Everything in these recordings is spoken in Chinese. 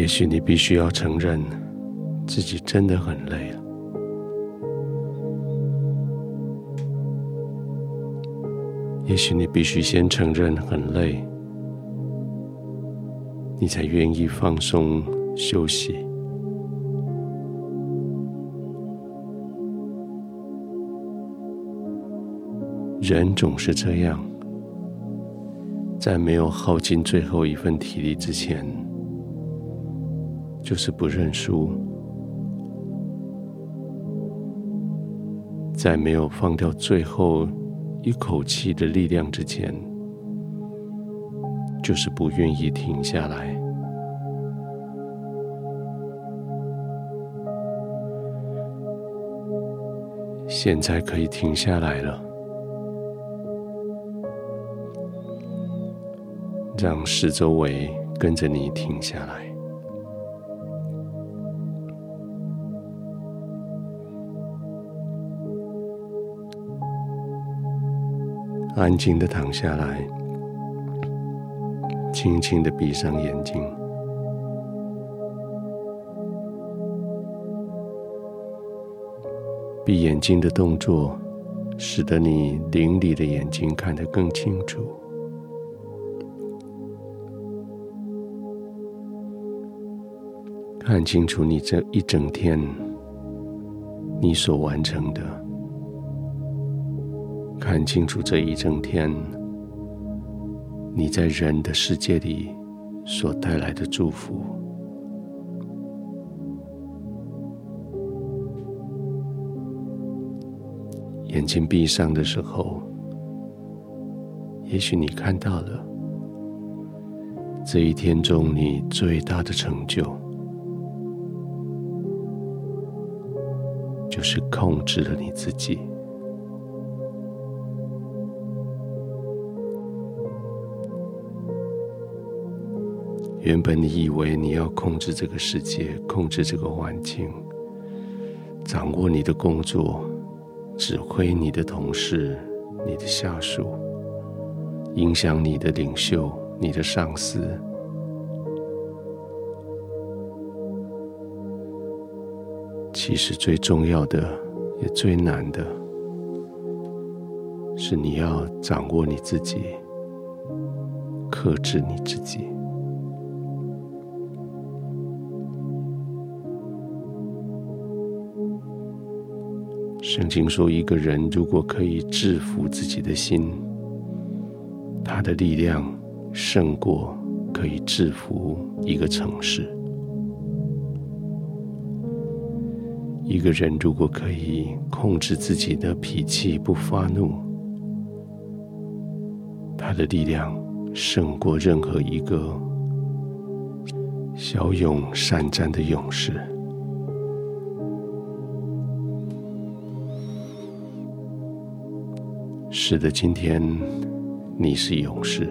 也许你必须要承认自己真的很累了。也许你必须先承认很累，你才愿意放松休息。人总是这样，在没有耗尽最后一份体力之前，就是不认输；在没有放掉最后一口气的力量之前，就是不愿意停下来。现在可以停下来了，让四周围跟着你停下来。安静的躺下来，轻轻的闭上眼睛。闭眼睛的动作，使得你凌厉的眼睛看得更清楚，看清楚你这一整天你所完成的。看清楚这一整天，你在人的世界里所带来的祝福。眼睛闭上的时候，也许你看到了这一天中你最大的成就，就是控制了你自己。原本你以为你要控制这个世界，控制这个环境，掌握你的工作，指挥你的同事、你的下属，影响你的领袖、你的上司。其实最重要的，也最难的，是你要掌握你自己，克制你自己。圣经说，一个人如果可以制服自己的心，他的力量胜过可以制服一个城市。一个人如果可以控制自己的脾气不发怒，他的力量胜过任何一个骁勇善战的勇士。使得，今天你是勇士，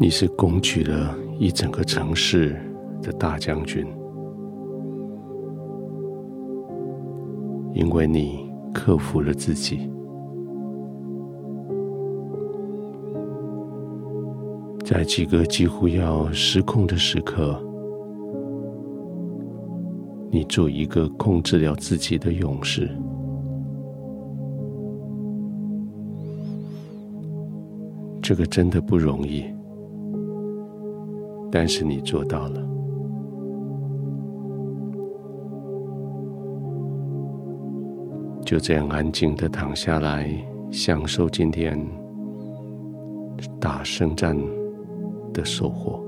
你是攻取了一整个城市的大将军，因为你克服了自己，在几个几乎要失控的时刻，你做一个控制了自己的勇士。这个真的不容易，但是你做到了。就这样安静的躺下来，享受今天打胜仗的收获。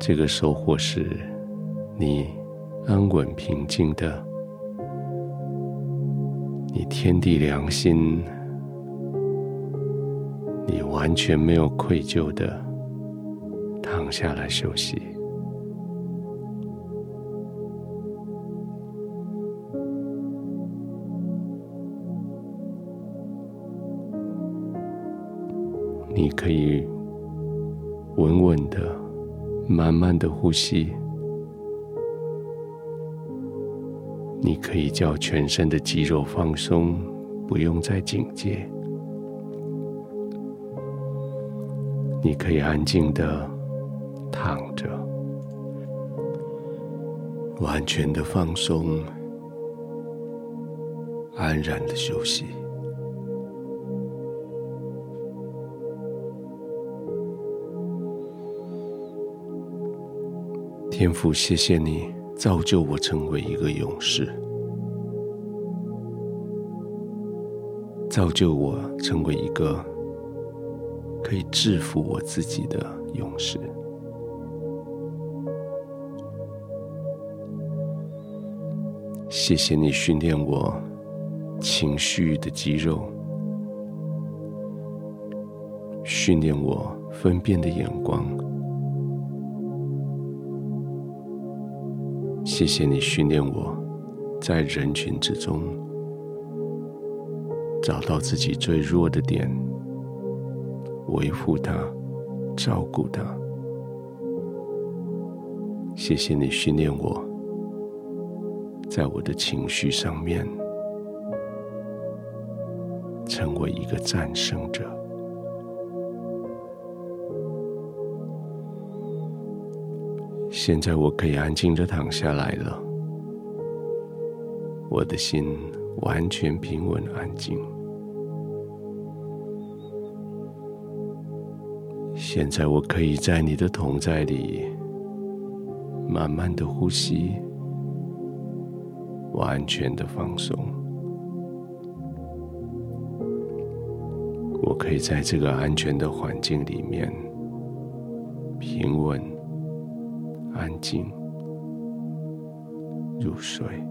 这个收获是你安稳平静的。你天地良心，你完全没有愧疚的躺下来休息。你可以稳稳的、慢慢的呼吸。你可以叫全身的肌肉放松，不用再警戒。你可以安静的躺着，完全的放松，安然的休息。天父，谢谢你造就我成为一个勇士。造就我成为一个可以制服我自己的勇士。谢谢你训练我情绪的肌肉，训练我分辨的眼光。谢谢你训练我在人群之中。找到自己最弱的点，维护它，照顾它。谢谢你训练我，在我的情绪上面成为一个战胜者。现在我可以安静的躺下来了，我的心完全平稳安静。现在我可以在你的同在里慢慢的呼吸，完全的放松。我可以在这个安全的环境里面平稳、安静入睡。